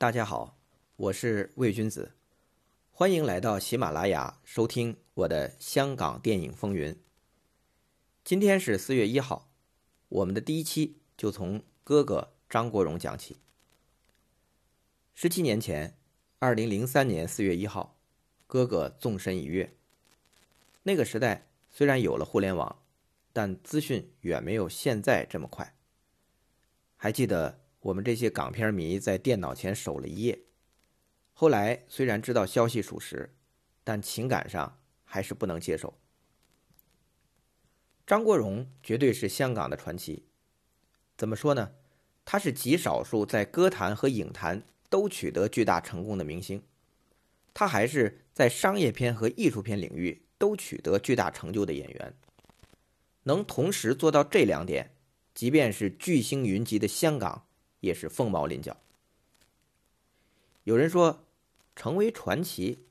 大家好，我是魏君子，欢迎来到喜马拉雅收听我的香港电影风云。今天是四月一号，我们的第一期就从哥哥张国荣讲起。十七年前，二零零三年四月一号，哥哥纵身一跃。那个时代虽然有了互联网，但资讯远没有现在这么快。还记得？我们这些港片迷在电脑前守了一夜，后来虽然知道消息属实，但情感上还是不能接受。张国荣绝对是香港的传奇，怎么说呢？他是极少数在歌坛和影坛都取得巨大成功的明星，他还是在商业片和艺术片领域都取得巨大成就的演员。能同时做到这两点，即便是巨星云集的香港。也是凤毛麟角。有人说，成为传奇，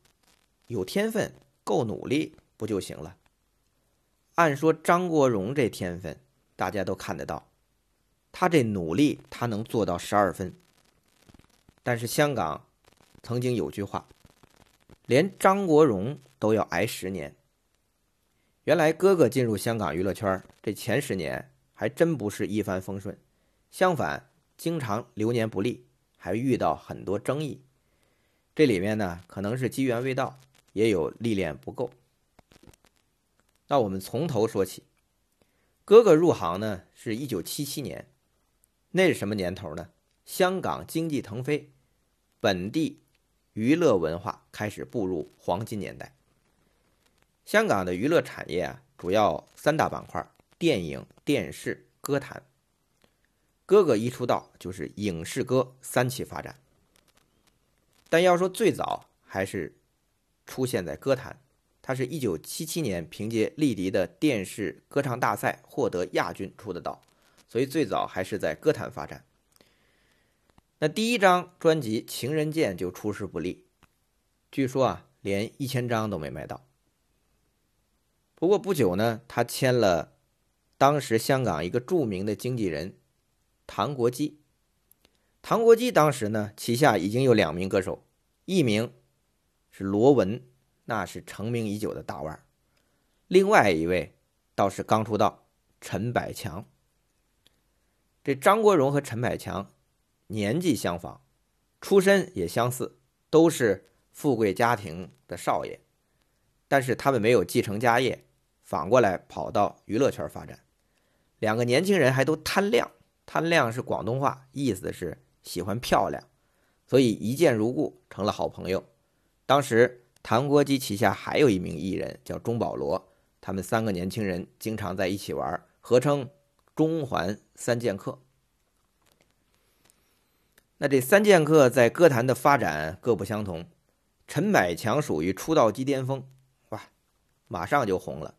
有天分、够努力不就行了？按说张国荣这天分，大家都看得到，他这努力，他能做到十二分。但是香港曾经有句话，连张国荣都要挨十年。原来哥哥进入香港娱乐圈，这前十年还真不是一帆风顺，相反。经常流年不利，还遇到很多争议。这里面呢，可能是机缘未到，也有历练不够。那我们从头说起，哥哥入行呢是一九七七年，那是什么年头呢？香港经济腾飞，本地娱乐文化开始步入黄金年代。香港的娱乐产业啊，主要三大板块：电影、电视、歌坛。哥哥一出道就是影视歌三起发展，但要说最早还是出现在歌坛，他是一九七七年凭借丽迪的电视歌唱大赛获得亚军出的道，所以最早还是在歌坛发展。那第一张专辑《情人剑》就出师不利，据说啊连一千张都没卖到。不过不久呢，他签了当时香港一个著名的经纪人。唐国基，唐国基当时呢，旗下已经有两名歌手，一名是罗文，那是成名已久的大腕儿；另外一位倒是刚出道，陈百强。这张国荣和陈百强年纪相仿，出身也相似，都是富贵家庭的少爷，但是他们没有继承家业，反过来跑到娱乐圈发展。两个年轻人还都贪亮。贪亮是广东话，意思是喜欢漂亮，所以一见如故，成了好朋友。当时唐国基旗下还有一名艺人叫钟保罗，他们三个年轻人经常在一起玩，合称“中环三剑客”。那这三剑客在歌坛的发展各不相同，陈百强属于出道即巅峰，哇，马上就红了，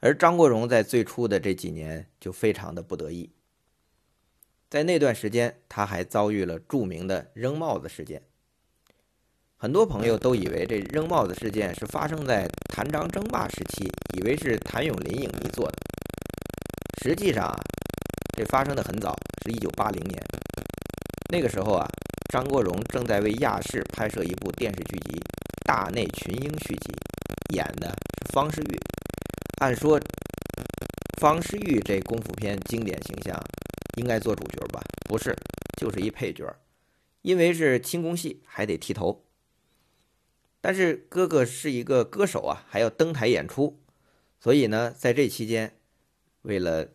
而张国荣在最初的这几年就非常的不得意。在那段时间，他还遭遇了著名的扔帽子事件。很多朋友都以为这扔帽子事件是发生在谭张争霸时期，以为是谭咏麟影迷做的。实际上啊，这发生的很早，是一九八零年。那个时候啊，张国荣正在为亚视拍摄一部电视剧集《大内群英》续集，演的是方世玉。按说，方世玉这功夫片经典形象。应该做主角吧？不是，就是一配角，因为是轻功戏，还得剃头。但是哥哥是一个歌手啊，还要登台演出，所以呢，在这期间，为了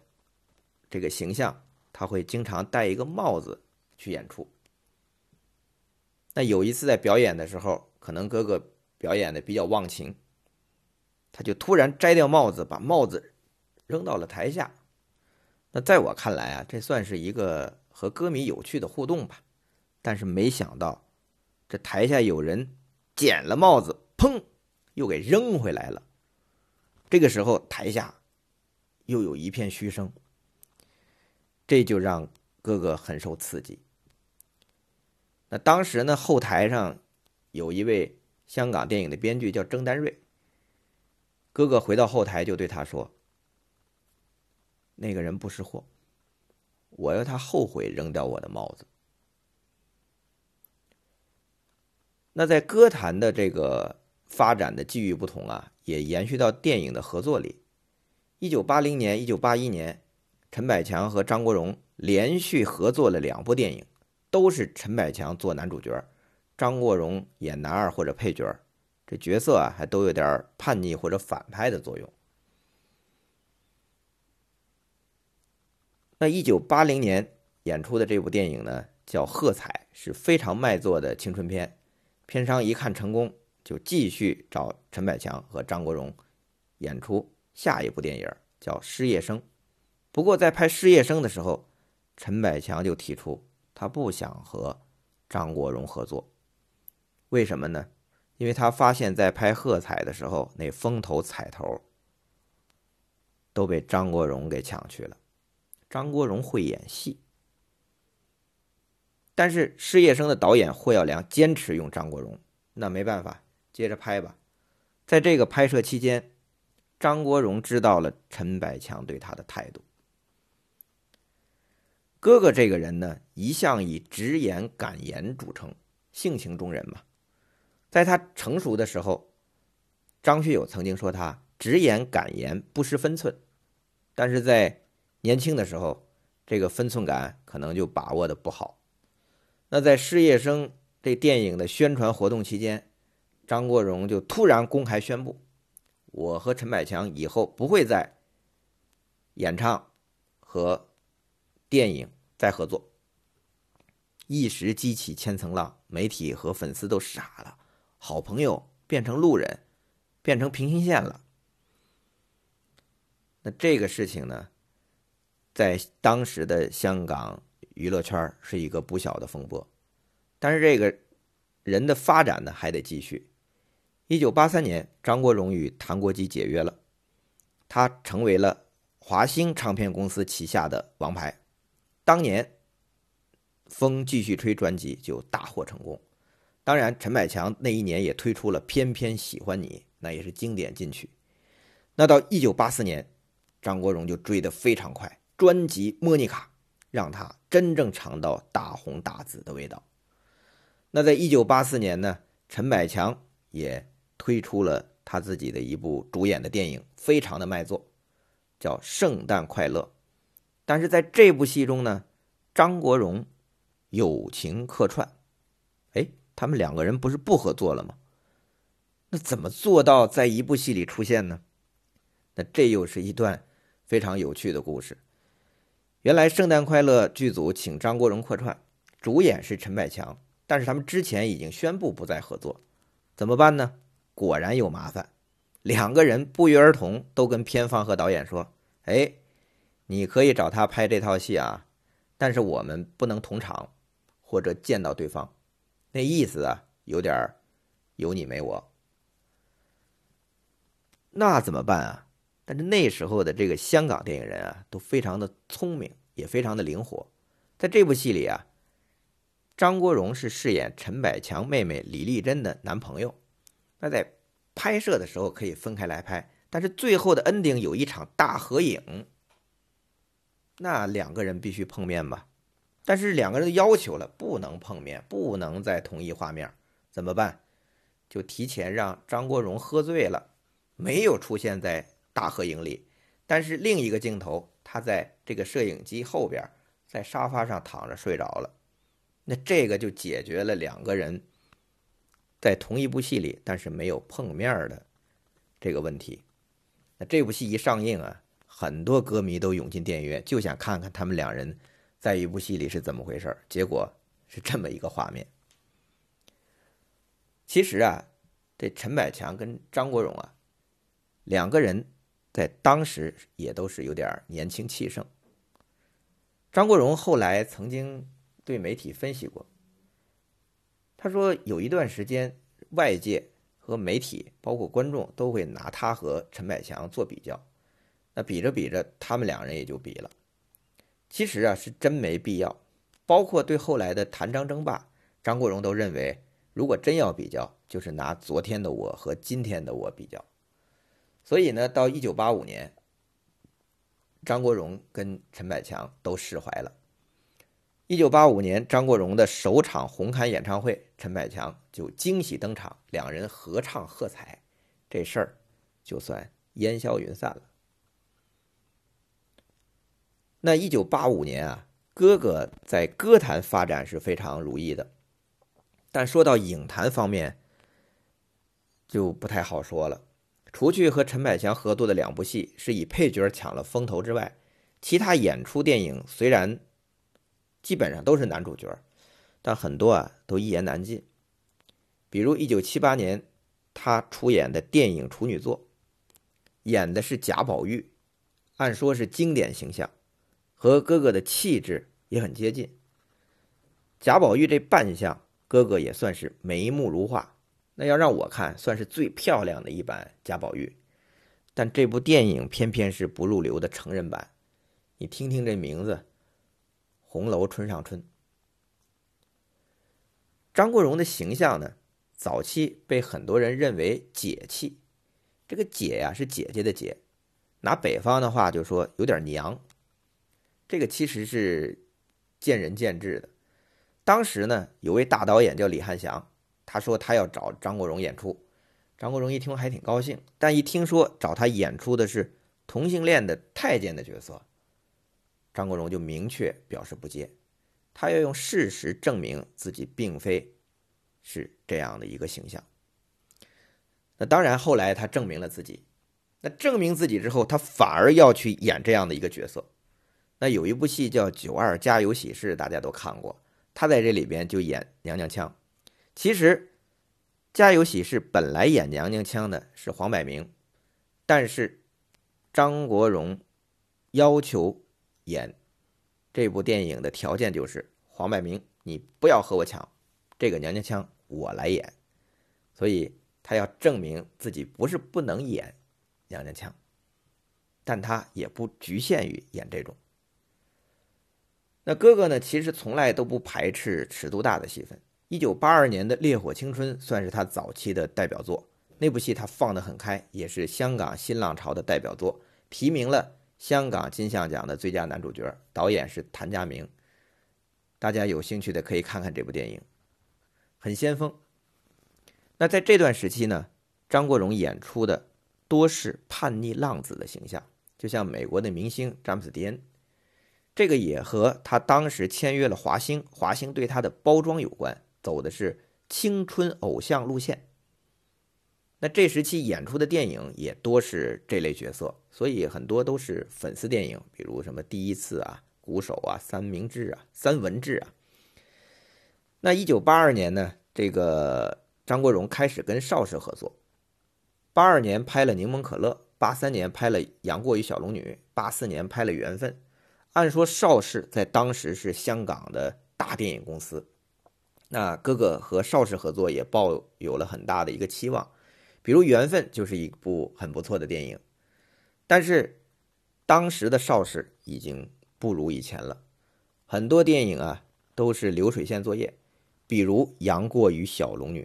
这个形象，他会经常戴一个帽子去演出。那有一次在表演的时候，可能哥哥表演的比较忘情，他就突然摘掉帽子，把帽子扔到了台下。那在我看来啊，这算是一个和歌迷有趣的互动吧。但是没想到，这台下有人捡了帽子，砰，又给扔回来了。这个时候台下又有一片嘘声，这就让哥哥很受刺激。那当时呢，后台上有一位香港电影的编剧叫郑丹瑞。哥哥回到后台就对他说。那个人不识货，我要他后悔扔掉我的帽子。那在歌坛的这个发展的际遇不同啊，也延续到电影的合作里。一九八零年、一九八一年，陈百强和张国荣连续合作了两部电影，都是陈百强做男主角，张国荣演男二或者配角，这角色啊还都有点叛逆或者反派的作用。那一九八零年演出的这部电影呢，叫《喝彩》，是非常卖座的青春片。片商一看成功，就继续找陈百强和张国荣演出下一部电影，叫《失业生》。不过在拍《失业生》的时候，陈百强就提出他不想和张国荣合作。为什么呢？因为他发现，在拍《喝彩》的时候，那风头彩头都被张国荣给抢去了。张国荣会演戏。但是《失业生》的导演霍耀良坚持用张国荣，那没办法，接着拍吧。在这个拍摄期间，张国荣知道了陈百强对他的态度。哥哥这个人呢，一向以直言敢言著称，性情中人嘛。在他成熟的时候，张学友曾经说他直言敢言，不失分寸。但是在年轻的时候，这个分寸感可能就把握的不好。那在《失业生》这电影的宣传活动期间，张国荣就突然公开宣布：“我和陈百强以后不会再演唱和电影再合作。”一时激起千层浪，媒体和粉丝都傻了，好朋友变成路人，变成平行线了。那这个事情呢，在当时的香港。娱乐圈是一个不小的风波，但是这个人的发展呢还得继续。一九八三年，张国荣与谭国基解约了，他成为了华星唱片公司旗下的王牌。当年《风继续吹》专辑就大获成功，当然陈百强那一年也推出了《偏偏喜欢你》，那也是经典金曲。那到一九八四年，张国荣就追得非常快，专辑《莫妮卡》。让他真正尝到大红大紫的味道。那在一九八四年呢，陈百强也推出了他自己的一部主演的电影，非常的卖座，叫《圣诞快乐》。但是在这部戏中呢，张国荣友情客串，哎，他们两个人不是不合作了吗？那怎么做到在一部戏里出现呢？那这又是一段非常有趣的故事。原来《圣诞快乐》剧组请张国荣客串，主演是陈百强，但是他们之前已经宣布不再合作，怎么办呢？果然有麻烦，两个人不约而同都跟片方和导演说：“哎，你可以找他拍这套戏啊，但是我们不能同场或者见到对方。”那意思啊，有点有你没我。那怎么办啊？但是那时候的这个香港电影人啊，都非常的聪明，也非常的灵活。在这部戏里啊，张国荣是饰演陈百强妹妹李丽珍的男朋友。那在拍摄的时候可以分开来拍，但是最后的 ending 有一场大合影，那两个人必须碰面吧？但是两个人要求了，不能碰面，不能在同一画面，怎么办？就提前让张国荣喝醉了，没有出现在。大合影里，但是另一个镜头，他在这个摄影机后边，在沙发上躺着睡着了。那这个就解决了两个人在同一部戏里，但是没有碰面的这个问题。那这部戏一上映啊，很多歌迷都涌进电影院，就想看看他们两人在一部戏里是怎么回事结果是这么一个画面。其实啊，这陈百强跟张国荣啊，两个人。在当时也都是有点年轻气盛。张国荣后来曾经对媒体分析过，他说有一段时间，外界和媒体包括观众都会拿他和陈百强做比较，那比着比着，他们两人也就比了。其实啊，是真没必要。包括对后来的谭张争霸，张国荣都认为，如果真要比较，就是拿昨天的我和今天的我比较。所以呢，到一九八五年，张国荣跟陈百强都释怀了。一九八五年，张国荣的首场红磡演唱会，陈百强就惊喜登场，两人合唱喝彩，这事儿就算烟消云散了。那一九八五年啊，哥哥在歌坛发展是非常如意的，但说到影坛方面，就不太好说了。除去和陈百强合作的两部戏是以配角抢了风头之外，其他演出电影虽然。基本上都是男主角，但很多啊都一言难尽。比如一九七八年，他出演的电影处女作，演的是贾宝玉，按说是经典形象，和哥哥的气质也很接近。贾宝玉这扮相，哥哥也算是眉目如画。那要让我看，算是最漂亮的一版贾宝玉。但这部电影偏偏是不入流的成人版，你听听这名字。红楼春上春，张国荣的形象呢，早期被很多人认为姐气。这个姐呀是姐姐的姐，拿北方的话就说有点娘。这个其实是见仁见智的。当时呢，有位大导演叫李汉祥，他说他要找张国荣演出。张国荣一听还挺高兴，但一听说找他演出的是同性恋的太监的角色。张国荣就明确表示不接，他要用事实证明自己并非是这样的一个形象。那当然，后来他证明了自己。那证明自己之后，他反而要去演这样的一个角色。那有一部戏叫《九二家有喜事》，大家都看过，他在这里边就演娘娘腔。其实，《家有喜事》本来演娘娘腔的是黄百鸣，但是张国荣要求。演这部电影的条件就是黄百鸣，你不要和我抢，这个娘娘腔我来演，所以他要证明自己不是不能演娘娘腔，但他也不局限于演这种。那哥哥呢，其实从来都不排斥尺度大的戏份。一九八二年的《烈火青春》算是他早期的代表作，那部戏他放得很开，也是香港新浪潮的代表作，提名了。香港金像奖的最佳男主角，导演是谭家明。大家有兴趣的可以看看这部电影，很先锋。那在这段时期呢，张国荣演出的多是叛逆浪子的形象，就像美国的明星詹姆斯·迪恩。这个也和他当时签约了华星，华星对他的包装有关，走的是青春偶像路线。那这时期演出的电影也多是这类角色，所以很多都是粉丝电影，比如什么《第一次》啊、《鼓手》啊、《三明治》啊、《三文治》啊。那一九八二年呢，这个张国荣开始跟邵氏合作，八二年拍了《柠檬可乐》，八三年拍了《杨过与小龙女》，八四年拍了《缘分》。按说邵氏在当时是香港的大电影公司，那哥哥和邵氏合作也抱有了很大的一个期望。比如《缘分》就是一部很不错的电影，但是当时的邵氏已经不如以前了，很多电影啊都是流水线作业。比如《杨过与小龙女》，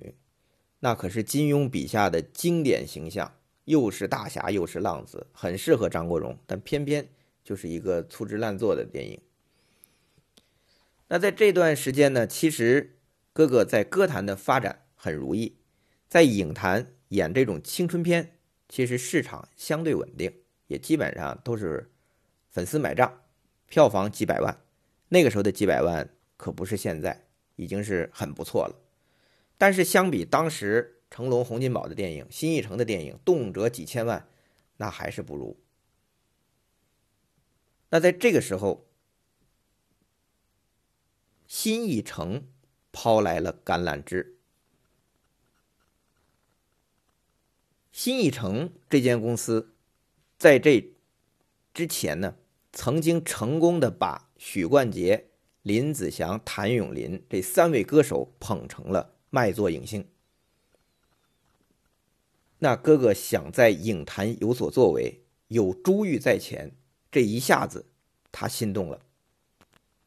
那可是金庸笔下的经典形象，又是大侠又是浪子，很适合张国荣，但偏偏就是一个粗制滥造的电影。那在这段时间呢，其实哥哥在歌坛的发展很如意，在影坛。演这种青春片，其实市场相对稳定，也基本上都是粉丝买账，票房几百万。那个时候的几百万可不是现在，已经是很不错了。但是相比当时成龙、洪金宝的电影、新艺城的电影，动辄几千万，那还是不如。那在这个时候，新艺城抛来了橄榄枝。新艺城这间公司，在这之前呢，曾经成功的把许冠杰、林子祥、谭咏麟这三位歌手捧成了卖座影星。那哥哥想在影坛有所作为，有珠玉在前，这一下子他心动了。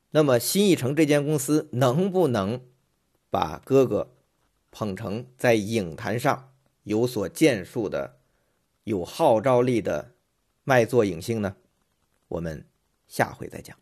那么新艺城这间公司能不能把哥哥捧成在影坛上？有所建树的、有号召力的卖座影星呢？我们下回再讲。